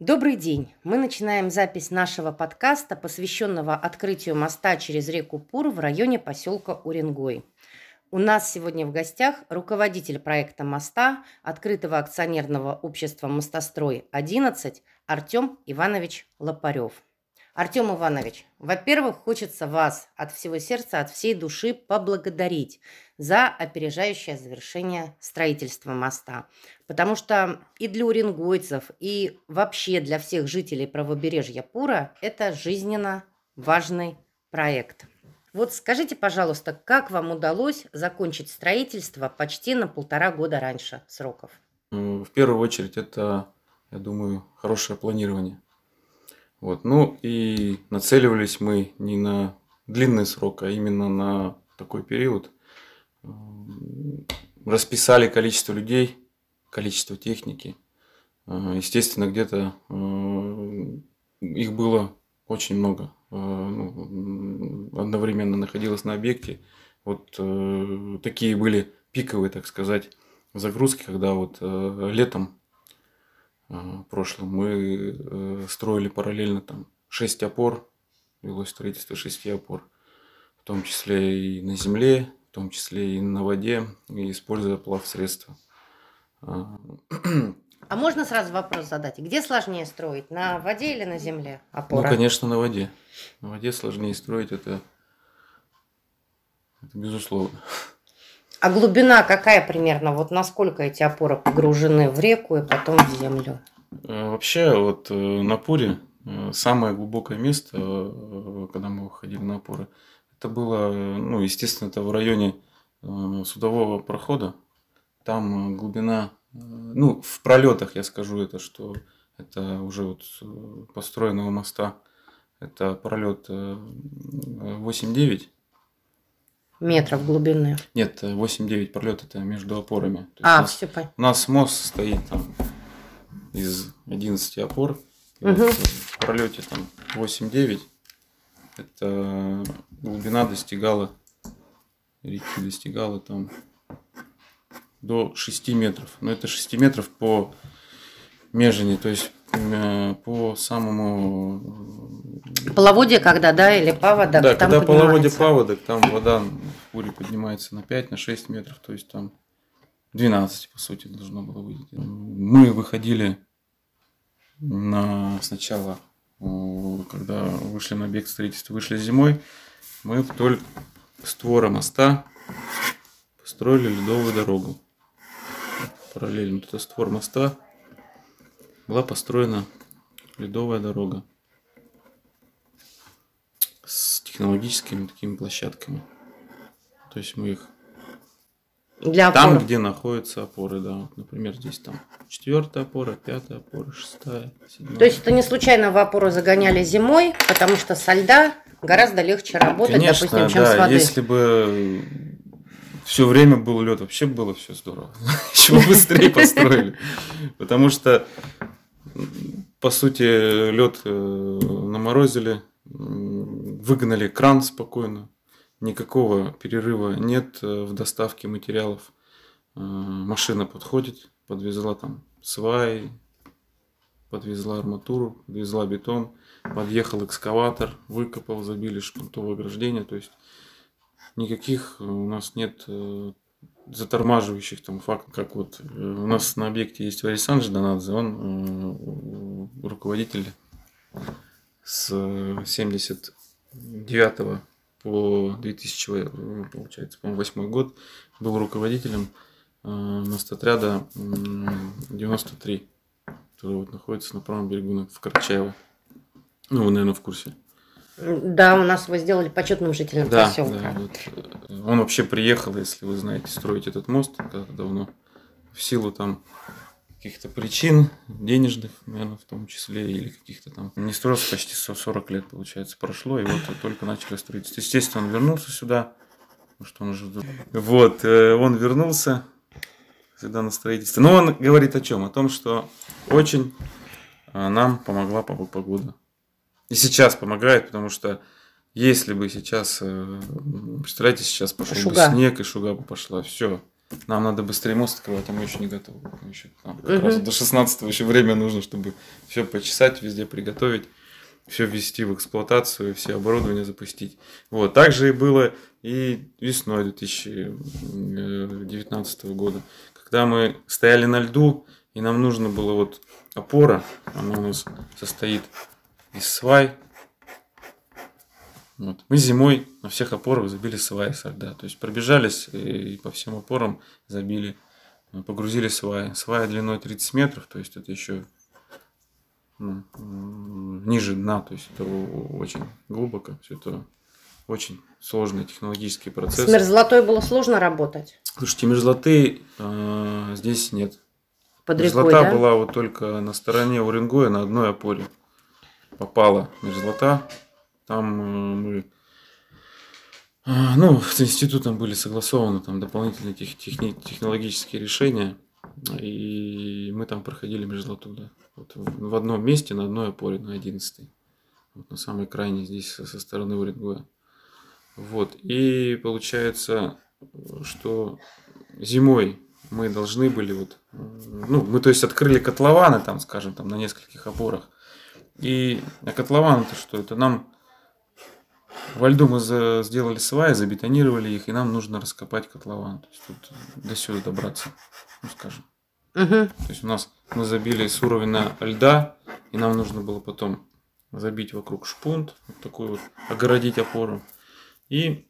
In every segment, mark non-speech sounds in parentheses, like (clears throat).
Добрый день! Мы начинаем запись нашего подкаста, посвященного открытию моста через реку Пур в районе поселка Уренгой. У нас сегодня в гостях руководитель проекта моста открытого акционерного общества «Мостострой-11» Артем Иванович Лопарев. Артем Иванович, во-первых, хочется вас от всего сердца, от всей души поблагодарить за опережающее завершение строительства моста. Потому что и для уренгойцев, и вообще для всех жителей правобережья Пура это жизненно важный проект. Вот скажите, пожалуйста, как вам удалось закончить строительство почти на полтора года раньше сроков? В первую очередь это, я думаю, хорошее планирование. Вот. Ну и нацеливались мы не на длинный срок, а именно на такой период. Расписали количество людей, количество техники. Естественно, где-то их было очень много. Ну, одновременно находилось на объекте. Вот э, такие были пиковые, так сказать, загрузки, когда вот э, летом прошлом мы э, строили параллельно там 6 опор, велось строительство 6 опор, в том числе и на земле, в том числе и на воде, и используя плавсредства. А, а можно сразу вопрос задать? Где сложнее строить, на воде или на земле опора? Ну, конечно, на воде. На воде сложнее строить, это, это безусловно. А глубина какая примерно? Вот насколько эти опоры погружены в реку и потом в землю? Э, вообще, вот э, на Пуре э, самое глубокое место, когда мы выходили на опоры, это было, ну, естественно, это в районе судового прохода. Там глубина, ну, в пролетах я скажу это, что это уже вот построенного моста, это пролет 8-9 метров глубины. Нет, 8-9 пролет это между опорами. То а, все понятно. У нас мост стоит там из 11 опор. Угу. Вот в пролете там 8-9. Это глубина достигала, реки достигала там до 6 метров. Но это 6 метров по межине, то есть Э, по самому... Половодье когда, да, или паводок? Да, там когда половодье паводок, там вода в Пуре поднимается на 5, на 6 метров, то есть там 12, по сути, должно было выйти. Мы выходили на сначала, когда вышли на объект строительства, вышли зимой, мы вдоль створа моста построили ледовую дорогу. Параллельно. Это створ моста была построена ледовая дорога с технологическими такими площадками. То есть мы их для опор. Там, где находятся опоры, да. Вот, например, здесь там четвертая опора, пятая опора, шестая, седьмая. То есть это не случайно в опору загоняли зимой, потому что со льда гораздо легче работать, Конечно, допустим, чем да, с воды. Если бы все время был лед, вообще было все здорово. (laughs) Еще быстрее построили. Потому что по сути, лед э, наморозили, выгнали кран спокойно. Никакого перерыва нет э, в доставке материалов. Э, машина подходит, подвезла там сваи, подвезла арматуру, подвезла бетон, подъехал экскаватор, выкопал, забили шпунтовое ограждение. То есть никаких у нас нет затормаживающих там фактов, как вот э, у нас на объекте есть Варисан Жданадзе, он э, руководитель с 79 по 2000, э, получается, по 8 год был руководителем мостотряда 93, который вот находится на правом берегу в Карачаево. Ну, вы, наверное, в курсе. Да, у нас его сделали почетным жителем да, поселка. Да, вот. Он вообще приехал, если вы знаете, строить этот мост давно. В силу там каких-то причин, денежных, наверное, в том числе, или каких-то там. Не строился почти 40 лет, получается, прошло, и вот только начали строить. Естественно, он вернулся сюда, потому что он уже... Вот, э, он вернулся сюда на строительство. Но он говорит о чем? О том, что очень э, нам помогла погода. И сейчас помогает, потому что если бы сейчас, э, представляете, сейчас пошел шуга. бы снег и шуга бы пошла, все. нам надо быстрее мост открывать, а мы еще не готовы. Мы еще, там, как раз до 16 еще время нужно, чтобы все почесать, везде приготовить, все ввести в эксплуатацию, все оборудование запустить. Вот. Также и было и весной 2019 года, когда мы стояли на льду, и нам нужно было вот опора, она у нас состоит из свай, вот. Мы зимой на всех опорах забили сваи со льда. То есть пробежались и по всем опорам забили, погрузили сваи. Свая длиной 30 метров, то есть это еще ну, ниже дна, то есть это очень глубоко, все это очень сложный технологический процесс. С мерзлотой было сложно работать? Слушайте, мерзлоты э, здесь нет. Под мерзлота да? была вот только на стороне Уренгоя на одной опоре. Попала мерзлота, там э, мы а, ну, с институтом были согласованы там дополнительные тех, техни, технологические решения, и мы там проходили мерзлоту, да. Вот в одном месте, на одной опоре, на 11 вот на самой крайней здесь со стороны Уренгоя. Вот, и получается, что зимой мы должны были вот, ну, мы то есть открыли котлованы там, скажем, там на нескольких опорах, и а котлован это что? Это нам во льду мы за, сделали сваи, забетонировали их, и нам нужно раскопать котлован. То есть тут до сюда добраться, ну скажем. Угу. То есть у нас мы забили с уровня льда, и нам нужно было потом забить вокруг шпунт, вот такой вот, огородить опору. И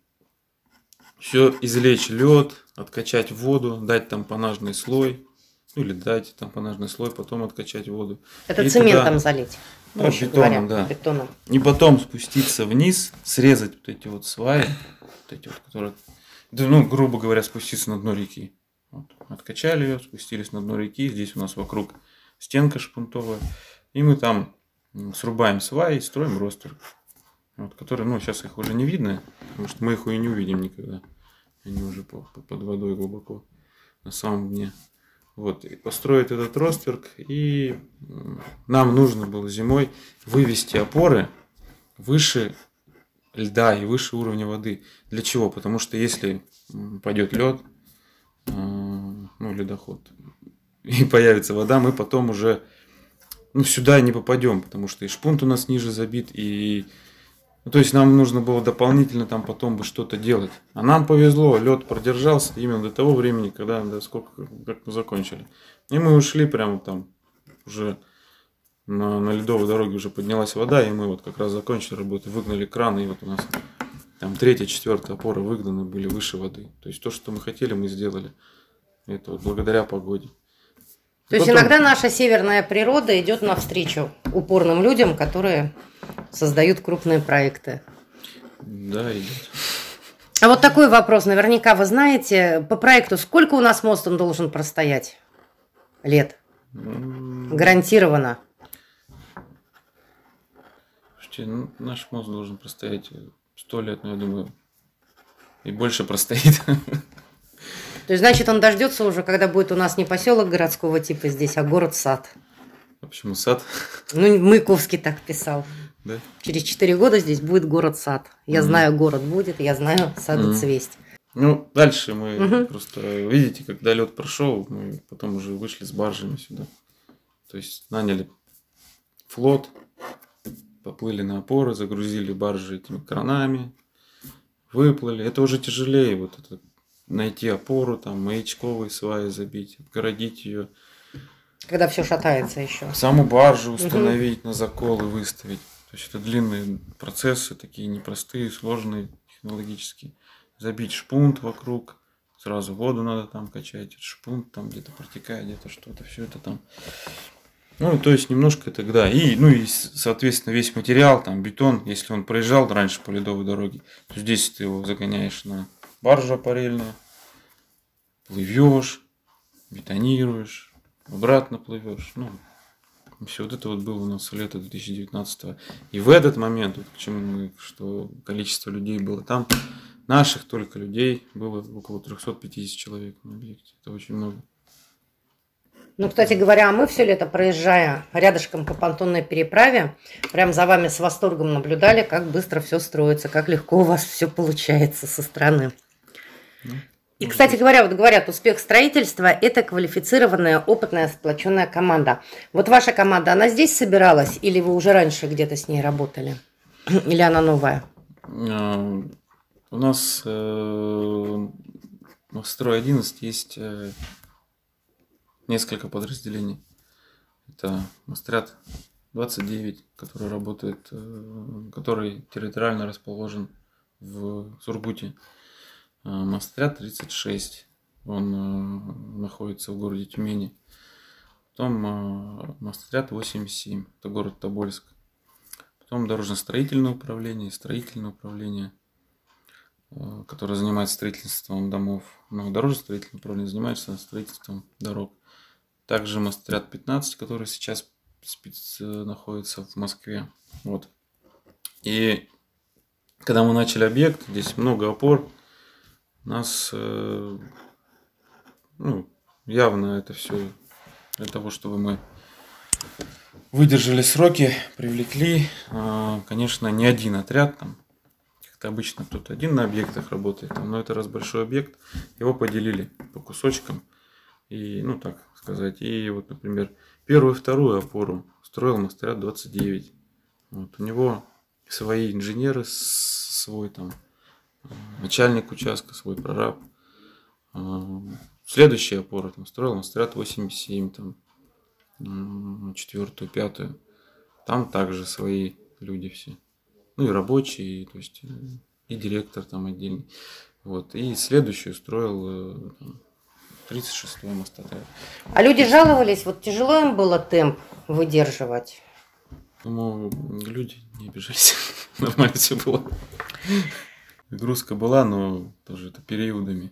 все извлечь лед, откачать воду, дать там понажный слой, ну или дать там понажный слой, потом откачать воду. Это и цементом туда... залить. Ну, бетоном, говоря, да. Бетоном. И потом спуститься вниз, срезать вот эти вот сваи, вот эти вот, которые, да, ну, грубо говоря, спуститься на дно реки. Вот. Откачали ее, спустились на дно реки. Здесь у нас вокруг стенка шпунтовая. И мы там срубаем сваи и строим ростер. Вот, которые, ну, сейчас их уже не видно, потому что мы их и не увидим никогда. Они уже под водой глубоко на самом дне. Вот, и построить этот ростверк, и нам нужно было зимой вывести опоры выше льда и выше уровня воды. Для чего? Потому что если пойдет лед, э, ну, ледоход, (laughs) и появится вода, мы потом уже ну, сюда не попадем, потому что и шпунт у нас ниже забит, и ну, то есть нам нужно было дополнительно там потом бы что-то делать. А нам повезло, лед продержался именно до того времени, когда да, сколько как мы закончили. И мы ушли прямо там уже на, на ледовой дороге уже поднялась вода, и мы вот как раз закончили работу, выгнали кран, и вот у нас там третья, четвертая опора выгнаны были выше воды. То есть то, что мы хотели, мы сделали. Это вот благодаря погоде. То есть иногда наша северная природа идет навстречу упорным людям, которые создают крупные проекты. Да, идет. А вот такой вопрос. Наверняка вы знаете, по проекту сколько у нас мост он должен простоять? Лет? Гарантированно. Слушайте, ну, наш мост должен простоять сто лет, но я думаю, и больше простоит. (laughs) То есть, значит, он дождется уже, когда будет у нас не поселок городского типа здесь, а город-сад. А почему сад? Ну, Маяковский так писал. Да? Через четыре года здесь будет город-сад. Я mm знаю, город будет, я знаю, сады mm цвесть. Ну, дальше мы угу. просто, видите, когда лед прошел, мы потом уже вышли с баржами сюда. То есть наняли флот, поплыли на опоры, загрузили баржи этими кранами, выплыли. Это уже тяжелее, вот это найти опору, там, маячковые сваи забить, отгородить ее. Когда все шатается еще. Саму баржу установить угу. на закол и выставить. То есть это длинные процессы, такие непростые, сложные, технологические. Забить шпунт вокруг, сразу воду надо там качать, шпунт там где-то протекает, где-то что-то, все это там. Ну, то есть немножко тогда. И, ну и, соответственно, весь материал, там, бетон, если он проезжал раньше по ледовой дороге, то здесь ты его загоняешь на баржа парельная, плывешь, бетонируешь, обратно плывешь. Ну, все вот это вот было у нас лето 2019 И в этот момент, вот к чему мы, что количество людей было там, наших только людей было около 350 человек на объекте. Это очень много. Ну, кстати говоря, мы все лето, проезжая рядышком по понтонной переправе, прям за вами с восторгом наблюдали, как быстро все строится, как легко у вас все получается со стороны. И, кстати говоря, вот говорят, успех строительства – это квалифицированная, опытная, сплоченная команда. Вот ваша команда, она здесь собиралась или вы уже раньше где-то с ней работали? (clears throat) Или она новая? А, у нас э, в строй 11 есть э, несколько подразделений. Это Мастрят 29, который работает, э, который территориально расположен в Сургуте. А, Мострят 36, он э, находится в городе Тюмени. Потом э, Мострят 87, это город Тобольск. Потом дорожно-строительное управление, строительное управление, э, которое занимается строительством домов. Но дорожно-строительное управление занимается строительством дорог. Также Мострят 15, который сейчас спец... находится в Москве. Вот. И когда мы начали объект, здесь много опор, нас э, ну, явно это все для того, чтобы мы выдержали сроки, привлекли, э, конечно, не один отряд там, как-то обычно кто-то один на объектах работает, но это раз большой объект, его поделили по кусочкам, и, ну так сказать, и вот, например, первую вторую опору строил Мастарят 29. Вот, у него свои инженеры, свой там начальник участка, свой прораб. А, следующая опора там строил Мастерат 87, там, четвертую, пятую. Там также свои люди все. Ну и рабочие, то есть и директор там отдельный. Вот. И следующую строил 36-й э, мостотая. А люди жаловались, вот тяжело им было темп выдерживать? Думаю, люди не обижались. (laughs) Нормально все было. Грузка была, но тоже это периодами.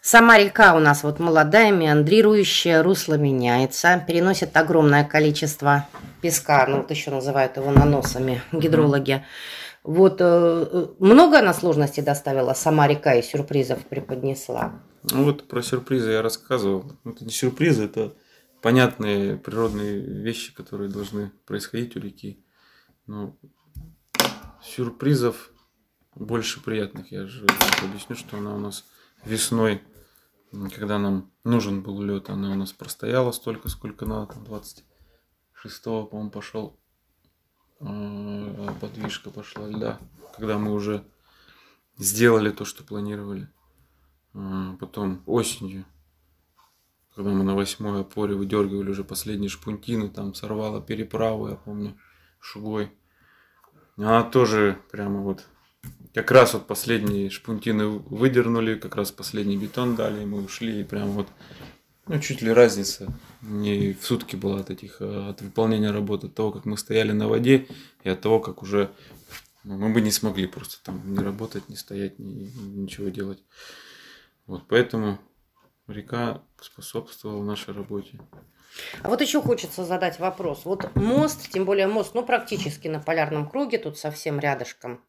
Сама река у нас вот молодая, меандрирующая, русло меняется, переносит огромное количество песка, ну вот еще называют его наносами гидрологи. Вот э, много она сложностей доставила сама река и сюрпризов преподнесла? Ну вот про сюрпризы я рассказывал. Это не сюрпризы, это понятные природные вещи, которые должны происходить у реки. Но сюрпризов больше приятных. Я же объясню, что она у нас весной, когда нам нужен был лед, она у нас простояла столько, сколько надо, там 26 по-моему, пошел а, подвижка пошла льда, когда мы уже сделали то, что планировали. А, потом осенью, когда мы на восьмой опоре выдергивали уже последние шпунтины, там сорвала переправу, я помню, шугой. Она тоже прямо вот как раз вот последние шпунтины выдернули, как раз последний бетон дали, и мы ушли, и прям вот, ну, чуть ли разница не в сутки была от этих, э, от выполнения работы, от того, как мы стояли на воде, и от того, как уже ну, мы бы не смогли просто там не работать, не стоять, ни, ничего делать. Вот, поэтому река способствовала нашей работе. А вот еще хочется задать вопрос. Вот мост, тем более мост, ну, практически на полярном круге, тут совсем рядышком.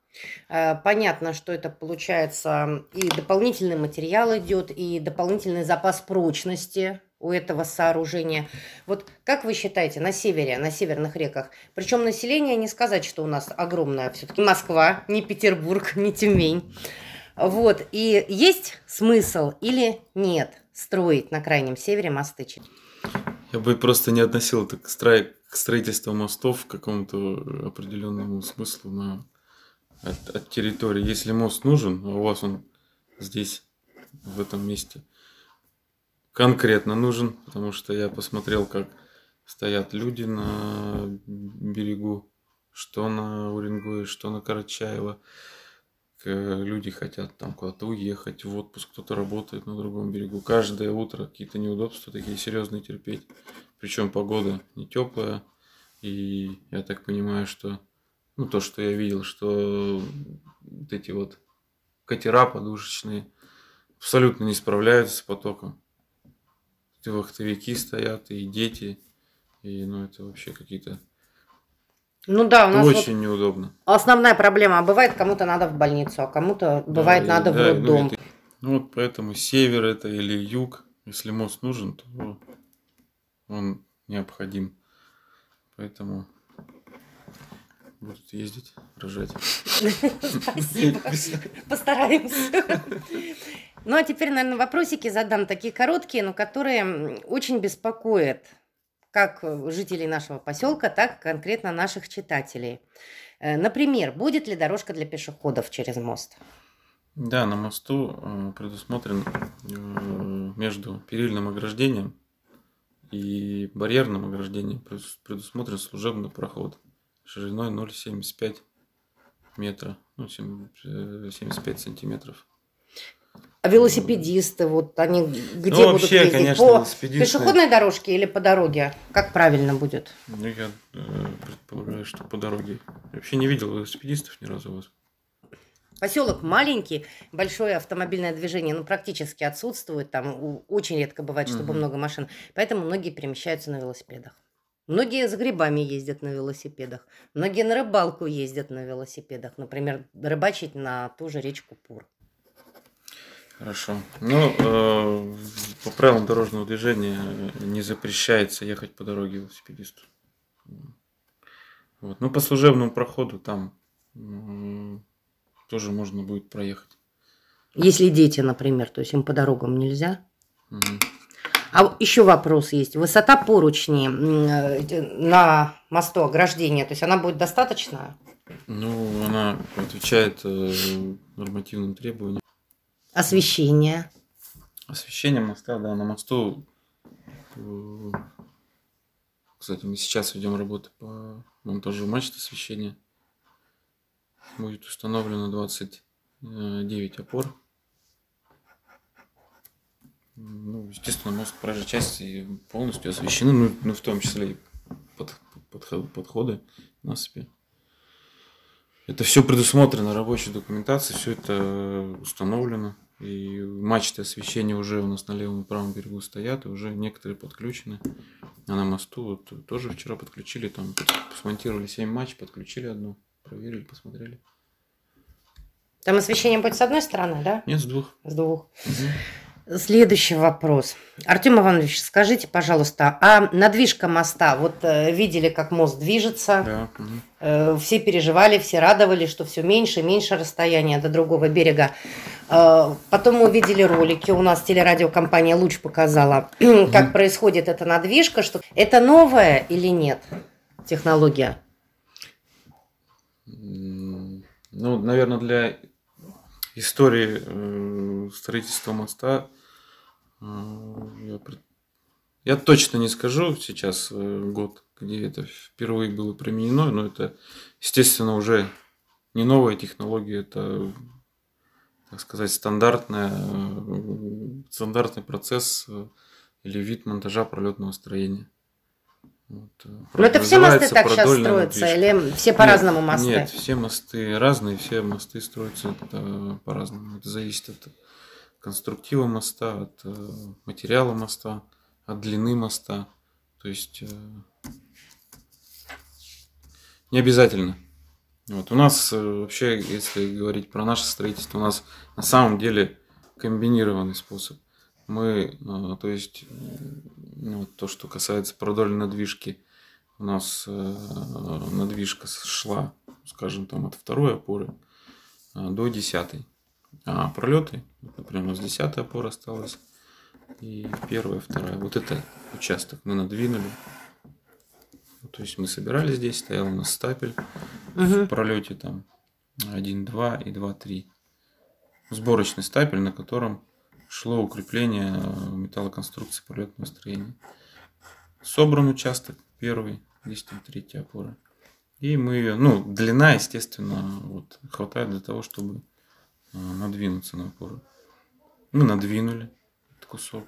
Э, понятно, что это получается и дополнительный материал идет, и дополнительный запас прочности у этого сооружения. Вот как вы считаете, на севере, на северных реках, причем население не сказать, что у нас огромное, все-таки Москва, не Петербург, не Тюмень. Вот, и есть смысл или нет строить на крайнем севере мосты? Я бы просто не относил это к, стро... к строительству мостов, к какому-то определенному смыслу на... от, от территории. Если мост нужен, а у вас он здесь, в этом месте, конкретно нужен, потому что я посмотрел, как стоят люди на берегу, что на Уренгое, что на Карачаево. Люди хотят там куда-то уехать в отпуск, кто-то работает на другом берегу. Каждое утро какие-то неудобства такие серьезные терпеть. Причем погода не теплая. И я так понимаю, что ну, то, что я видел, что вот эти вот катера подушечные абсолютно не справляются с потоком. И вахтовики стоят, и дети, и ну это вообще какие-то ну да, у нас очень вот неудобно. Основная проблема, а бывает кому-то надо в больницу, а кому-то бывает да, надо да, в роддом. Ну, это, ну вот поэтому север это или юг, если мост нужен, то он необходим. Поэтому будут ездить, рожать. Спасибо. Постараемся. Ну, а теперь, наверное, вопросики задам такие короткие, но которые очень беспокоят как жителей нашего поселка, так и конкретно наших читателей. Э, например, будет ли дорожка для пешеходов через мост? Да, на мосту э, предусмотрен э, между перильным ограждением и барьерным ограждением предусмотрен служебный проход шириной 0,75 метра, ну, 75 сантиметров. А велосипедисты, вот они где ну, будут вообще, ездить? конечно, по велосипедисты... пешеходной дорожке или по дороге? Как правильно будет? Ну, я э, предполагаю, что по дороге. Я вообще не видел велосипедистов ни разу у вас. Поселок маленький, большое автомобильное движение, ну, практически отсутствует. Там очень редко бывает, чтобы угу. много машин. Поэтому многие перемещаются на велосипедах. Многие за грибами ездят на велосипедах. Многие на рыбалку ездят на велосипедах. Например, рыбачить на ту же речку Пур. Хорошо. Ну, э, по правилам дорожного движения не запрещается ехать по дороге велосипедисту. Вот. Ну, по служебному проходу там э, тоже можно будет проехать. Если дети, например, то есть им по дорогам нельзя? Угу. А еще вопрос есть. Высота поручни э, на мосту ограждения, то есть она будет достаточная? Ну, она отвечает э, нормативным требованиям. Освещение. Освещение моста, да, на мосту. Э, кстати, мы сейчас ведем работу по монтажу мачт освещения. Будет установлено 29 опор. Ну, естественно, мост проезжей части полностью освещены, ну, ну в том числе и под, под, подходы насыпи. Это все предусмотрено рабочей документацией, все это установлено. И мачты освещения уже у нас на левом и правом берегу стоят, и уже некоторые подключены. А на мосту вот тоже вчера подключили, там смонтировали 7 матч, подключили одну, проверили, посмотрели. Там освещение будет с одной стороны, да? Нет, с двух. С двух. Угу. Следующий вопрос. Артем Иванович, скажите, пожалуйста, а надвижка моста, вот э, видели, как мост движется, да. э, все переживали, все радовались, что все меньше и меньше расстояния до другого берега. Э, потом мы увидели ролики, у нас телерадиокомпания «Луч» показала, угу. (clears throat) как происходит эта надвижка, что это новая или нет технология? Ну, наверное, для истории строительства моста я, я точно не скажу сейчас э, год, где это впервые было применено, но это, естественно, уже не новая технология, это, так сказать, стандартная, э, стандартный процесс э, или вид монтажа пролетного строения. Вот. Но это все мосты так сейчас строятся, или все по-разному мосты? Нет, все мосты разные, все мосты строятся по-разному. Это зависит от конструктива моста, от э, материала моста, от длины моста. То есть э, не обязательно. Вот. У нас э, вообще, если говорить про наше строительство, у нас на самом деле комбинированный способ. Мы, то есть, ну, то, что касается продольной надвижки, у нас надвижка шла, скажем, там от второй опоры до десятой. А пролеты, например, у нас 10 опора осталась. И первая, вторая. Вот это участок мы надвинули. То есть мы собирали здесь, стоял у нас стапель угу. в пролете там 1, 2 и 2, 3. Сборочный стапель, на котором шло укрепление металлоконструкции пролетного строения. Собран участок первый, здесь там третья опора. И мы ее, ну, длина, естественно, вот, хватает для того, чтобы надвинуться на опору. Мы надвинули этот кусок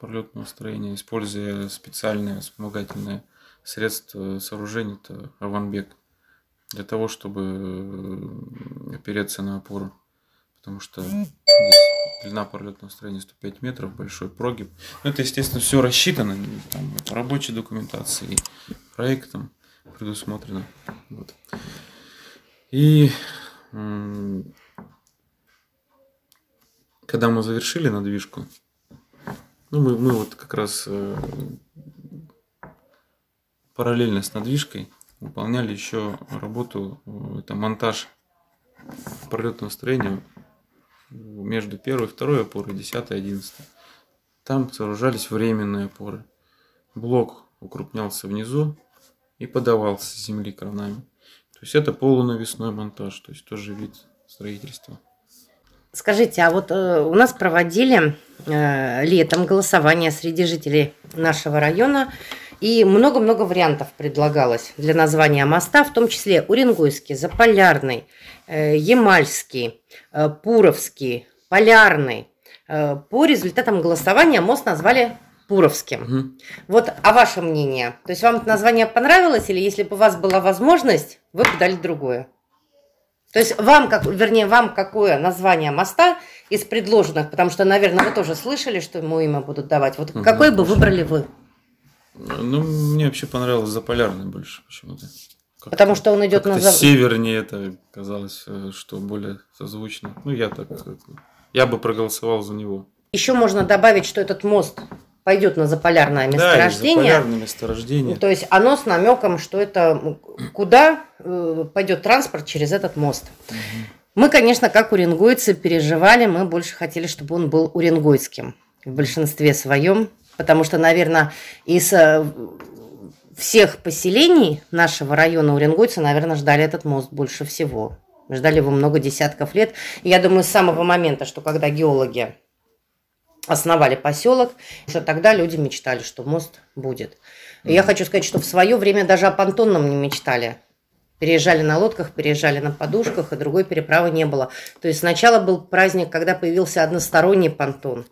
пролетного строения, используя специальные вспомогательные средства сооружения, это аванбек, для того, чтобы э, опереться на опору. Потому что здесь длина пролетного строения 105 метров, большой прогиб. Но это, естественно, все рассчитано там, по рабочей документации, проектом предусмотрено. Вот. И когда мы завершили надвижку, ну, мы, мы вот как раз э, параллельно с надвижкой выполняли еще работу, э, это монтаж пролетного строения между первой и второй опорой, 10 и 11. Там сооружались временные опоры. Блок укрупнялся внизу и подавался с земли кранами. То есть это полунавесной монтаж, то есть тоже вид строительства. Скажите, а вот э, у нас проводили э, летом голосование среди жителей нашего района, и много-много вариантов предлагалось для названия моста, в том числе Уренгойский, Заполярный, э, Ямальский, э, Пуровский, Полярный. Э, по результатам голосования мост назвали Пуровским. Угу. Вот, а ваше мнение? То есть вам это название понравилось, или если бы у вас была возможность, вы бы дали другое? То есть вам, как, вернее, вам какое название моста из предложенных, потому что, наверное, вы тоже слышали, что ему имя будут давать. Вот угу, какое бы выбрали вы? Ну, мне вообще понравилось Заполярный больше почему-то. Потому что он идет на запад. Севернее это казалось, э, что более созвучно. Ну, я так, я бы проголосовал за него. Еще можно добавить, что этот мост пойдет на заполярное месторождение. Да, заполярное месторождение. То есть оно с намеком, что это куда э, пойдет транспорт через этот мост. Угу. Мы, конечно, как уренгойцы переживали, мы больше хотели, чтобы он был уренгойским в большинстве своем, потому что, наверное, из э, всех поселений нашего района уренгойцы, наверное, ждали этот мост больше всего. Ждали его много десятков лет. И я думаю, с самого момента, что когда геологи основали поселок, что тогда люди мечтали, что мост будет. И я хочу сказать, что в свое время даже о понтонном не мечтали. Переезжали на лодках, переезжали на подушках, и другой переправы не было. То есть сначала был праздник, когда появился односторонний понтон.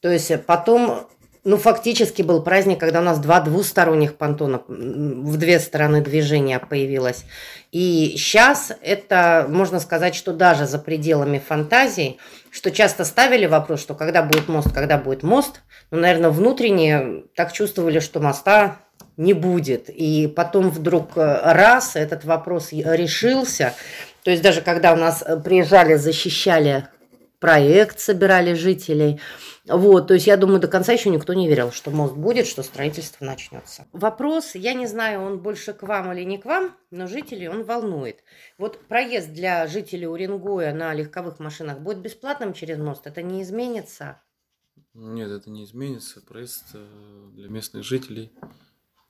То есть потом ну, фактически был праздник, когда у нас два двусторонних понтона в две стороны движения появилось. И сейчас это, можно сказать, что даже за пределами фантазии, что часто ставили вопрос, что когда будет мост, когда будет мост, ну, наверное, внутренне так чувствовали, что моста не будет. И потом вдруг э, раз этот вопрос решился. То есть даже когда у нас э, приезжали, защищали проект, собирали жителей – вот, то есть я думаю, до конца еще никто не верил, что мост будет, что строительство начнется. Вопрос, я не знаю, он больше к вам или не к вам, но жителей он волнует. Вот проезд для жителей Уренгоя на легковых машинах будет бесплатным через мост? Это не изменится? Нет, это не изменится. Проезд э, для местных жителей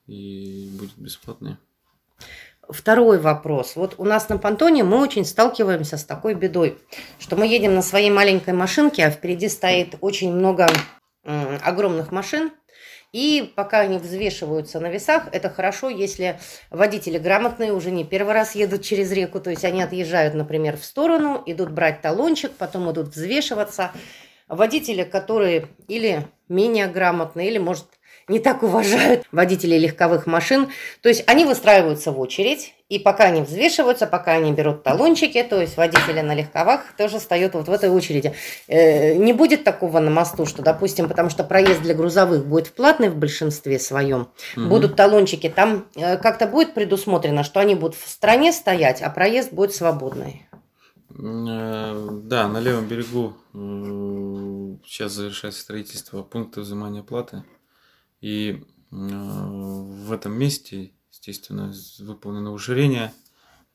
и будет бесплатный. Второй вопрос. Вот у нас на понтоне мы очень сталкиваемся с такой бедой, что мы едем на своей маленькой машинке, а впереди стоит очень много огромных машин, и пока они взвешиваются на весах, это хорошо, если водители грамотные уже не первый раз едут через реку, то есть они отъезжают, например, в сторону, идут брать талончик, потом идут взвешиваться. Водители, которые или менее грамотные, или, может, не так уважают водителей легковых машин. То есть они выстраиваются в очередь, и пока они взвешиваются, пока они берут талончики, то есть водители на легковах тоже встают вот в этой очереди. Э, не будет такого на мосту, что, допустим, потому что проезд для грузовых будет платный в большинстве своем, угу. будут талончики, там э, как-то будет предусмотрено, что они будут в стране стоять, а проезд будет свободный. Э, да, на левом берегу сейчас завершается строительство пункта взимания платы. И э, в этом месте, естественно, выполнено уширение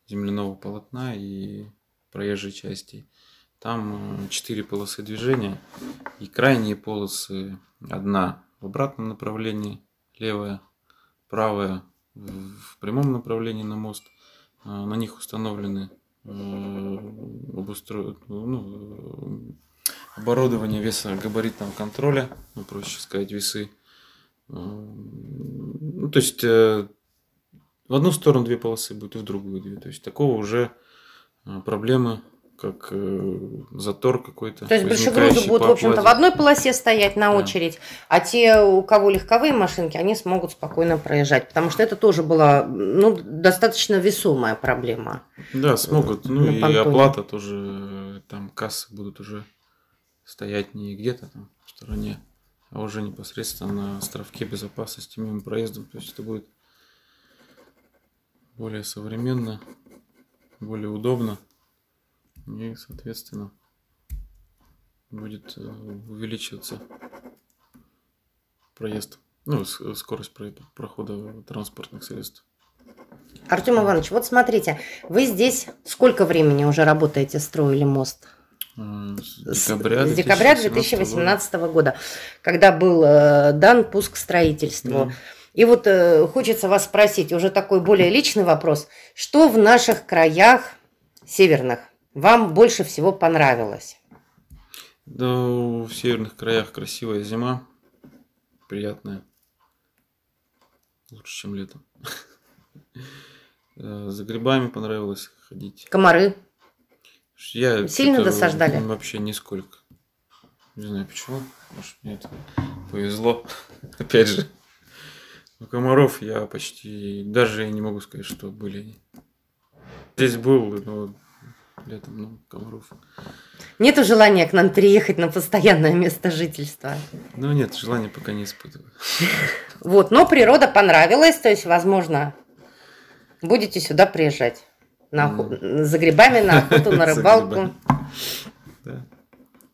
земляного полотна и проезжей части. Там э, четыре полосы движения и крайние полосы одна в обратном направлении, левая, правая в прямом направлении на мост. Э, на них установлены обустро... ну, оборудование весогабаритного контроля, ну, проще сказать, весы ну, то есть э, в одну сторону две полосы будут и в другую две. То есть такого уже э, проблемы как э, затор какой-то. То есть большегрузы будут, в общем-то, в одной полосе стоять на очередь, да. а те, у кого легковые машинки, они смогут спокойно проезжать, потому что это тоже была ну, достаточно весомая проблема. Да, смогут. Ну и понтоне. оплата тоже, там кассы будут уже стоять не где-то там в стороне, а уже непосредственно на островке безопасности мимо проездом. То есть это будет более современно, более удобно и, соответственно, будет э, увеличиваться проезд, ну, скорость прохода транспортных средств. Артем Иванович, вот смотрите, вы здесь сколько времени уже работаете, строили мост? С декабря, с декабря 2018 года. года, когда был э, дан пуск строительству. Да. И вот э, хочется вас спросить, уже такой более личный вопрос. Что в наших краях северных вам больше всего понравилось? Да, в северных краях красивая зима, приятная. Лучше, чем летом. (laughs) Э, за грибами понравилось ходить. Комары? Я Сильно досаждали? Вообще нисколько. Не знаю почему. Может, мне это повезло. (laughs) Опять же. У комаров я почти... Даже не могу сказать, что были они. Здесь был, но летом, ну, комаров. Нету желания к нам переехать на постоянное место жительства? Ну, нет, желания пока не испытываю. Вот, но природа понравилась, то есть, возможно, будете сюда приезжать на охоту, mm. за грибами, на охоту, на (laughs) рыбалку.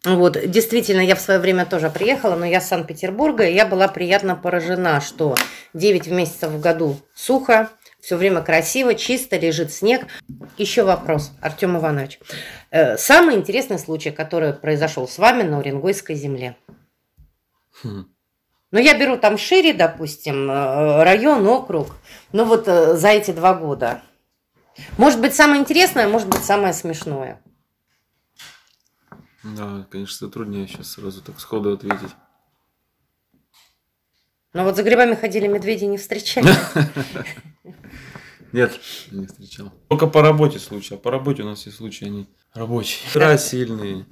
Вот, действительно, я в свое время тоже приехала, но я с Санкт-Петербурга, и я была приятно поражена, что 9 месяцев в году сухо, все время красиво, чисто, лежит снег. Еще вопрос, Артем Иванович. Э, самый интересный случай, который произошел с вами на Уренгойской земле. Хм. Ну, я беру там шире, допустим, э, район, округ. Ну, вот э, за эти два года. Может быть, самое интересное, может быть, самое смешное. Да, конечно, труднее сейчас сразу так сходу ответить. Но вот за грибами ходили медведи не встречали. (laughs) Нет, не встречал. Только по работе случай. А по работе у нас все случаи, они рабочие. Ветра сильные.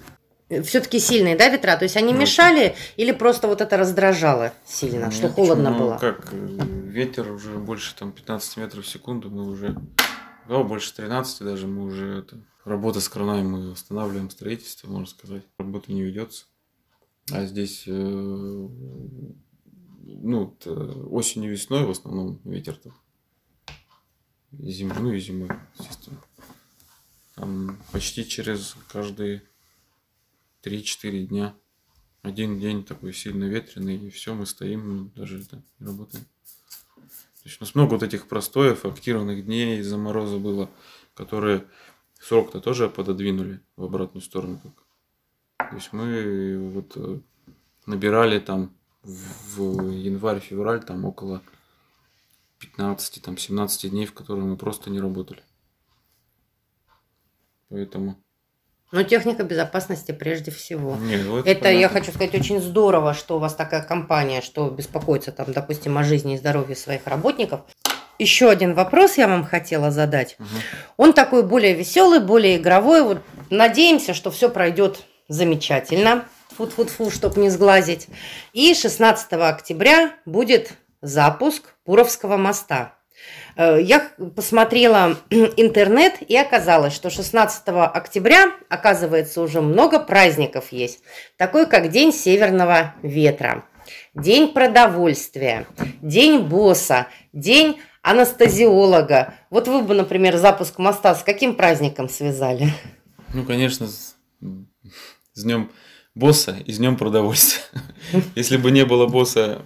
Все-таки сильные, да, ветра? То есть они ну, мешали или просто вот это раздражало сильно, Нет, что холодно ну, было? как, э, ветер уже больше там 15 метров в секунду, мы уже да, больше 13 даже мы уже это, работа с кранами, мы останавливаем строительство, можно сказать. Работа не ведется. А здесь э, ну, осенью, весной в основном ветер там. Зимой, ну и зимой, естественно. Там почти через каждые 3-4 дня. Один день такой сильно ветреный, и все, мы стоим, даже это, не работаем есть у нас много вот этих простоев, активных дней из-за мороза было, которые срок-то тоже пододвинули в обратную сторону. То есть мы вот э, набирали там в январь-февраль там около 15, там 17 дней, в которые мы просто не работали. Поэтому но техника безопасности прежде всего. Нет, ну это, это я хочу сказать, очень здорово, что у вас такая компания, что беспокоится там, допустим, о жизни и здоровье своих работников. Еще один вопрос я вам хотела задать. Угу. Он такой более веселый, более игровой. Вот надеемся, что все пройдет замечательно. Фу-фу-фу, чтобы не сглазить. И 16 октября будет запуск Пуровского моста. Э, я посмотрела (clears throat) интернет и оказалось, что 16 октября, оказывается, уже много праздников есть. Такой, как День Северного Ветра, День продовольствия, День босса, День анестезиолога. Вот вы бы, например, запуск моста с каким праздником связали? (laughs) Ну, конечно, с, с днем босса и с днем продовольствия. (laughs) Если бы не было босса,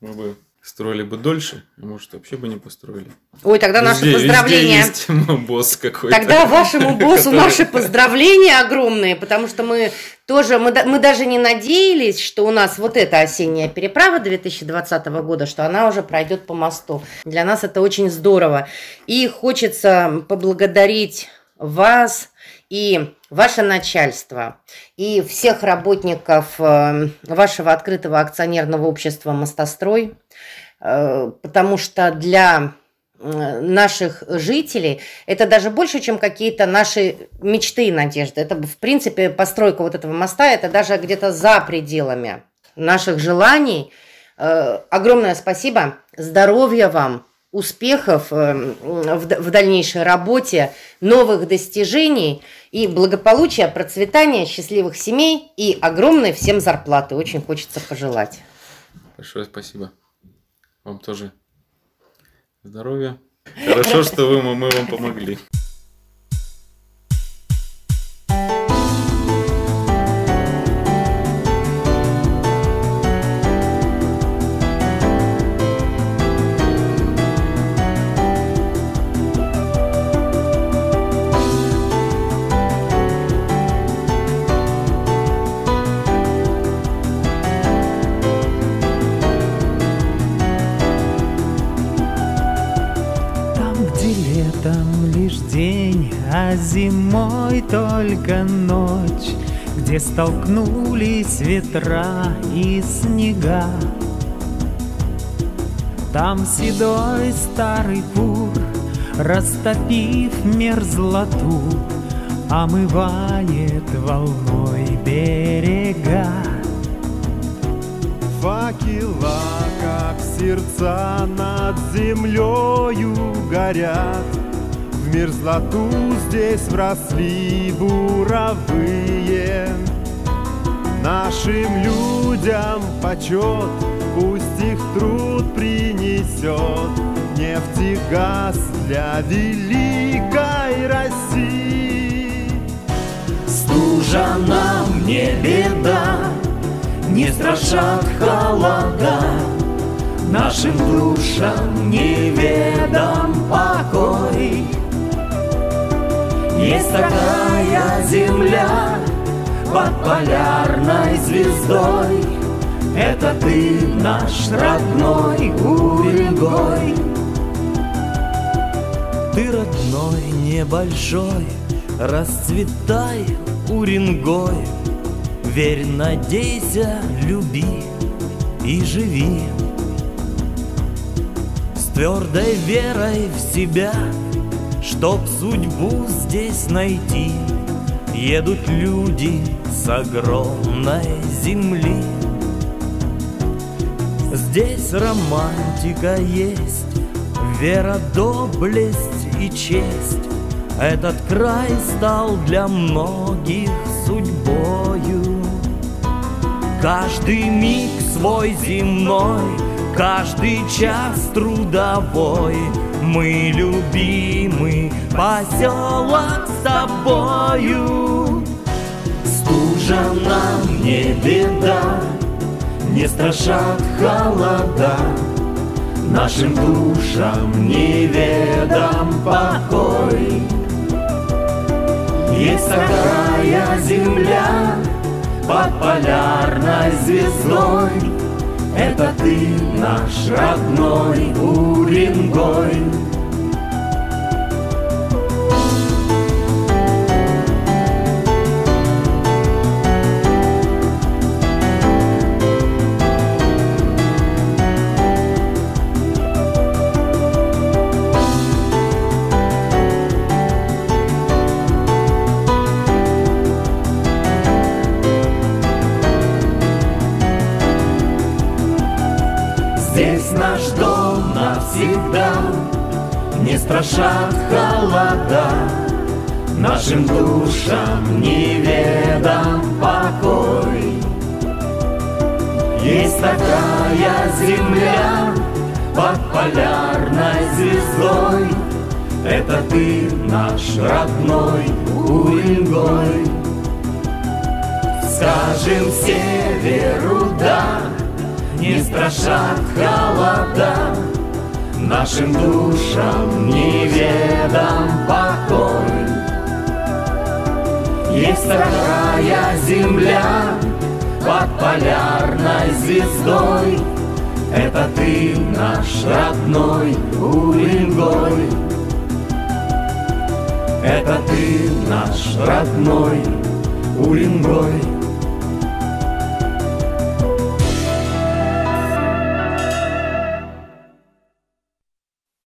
мы бы строили бы дольше, а может вообще бы не построили. Ой, тогда везде, наши поздравления. Везде есть босс какой-то. Тогда вашему боссу наши поздравления огромные, потому что мы тоже, мы, мы даже не надеялись, что у нас вот эта осенняя переправа 2020 года, что она уже пройдет по мосту. Для нас это очень здорово. И хочется поблагодарить вас и ваше начальство, и всех работников э, вашего открытого акционерного общества «Мостострой», э, потому что для э, наших жителей это даже больше, чем какие-то наши мечты и надежды. Это, в принципе, постройка вот этого моста, это даже где-то за пределами наших желаний. Огромное спасибо, здоровья вам, успехов в дальнейшей работе, новых достижений – и благополучия, процветания, счастливых семей и огромной всем зарплаты. Очень хочется пожелать. Большое спасибо. Вам тоже здоровья. Хорошо, (laughs) что вы, мы вам помогли. Зимой только ночь, Где столкнулись ветра и снега. Там седой старый пур, растопив мерзлоту, Омывает волной берега. Факела, как сердца над землею горят, В мерзлоту здесь вросли буровые. Нашим людям почет, пусть их труд принесет Нефть и газ для великой России. Стужа нам не беда, не страшат холода, Нашим душам неведом покой. Есть такая земля под полярной звездой, Это ты, наш родной Уренгой. Ты родной небольшой, расцветай, Уренгой, Верь, надейся, люби и живи. С твердой верой в себя Чтоб судьбу здесь найти. Едут люди с огромной земли. Здесь романтика есть Вера, доблесть и честь. Этот край стал для многих судьбою. Каждый миг свой земной, каждый час трудовой, Мы любимый поселок с тобою. Стужа нам не беда, не страшат холода, Нашим душам неведом покой. Есть такая земля под полярной звездой, Это ты, наш родной Уренгой. Здесь наш дом навсегда, не страшат холода, Нашим душам неведом покой. Есть такая земля под полярной звездой, Это ты, наш родной Уренгой. Скажем северу да, не страшат холода, Нашим душам неведом покой. Есть такая земля под полярной звездой, Это ты, наш родной Уренгой. Это ты, наш родной Уренгой.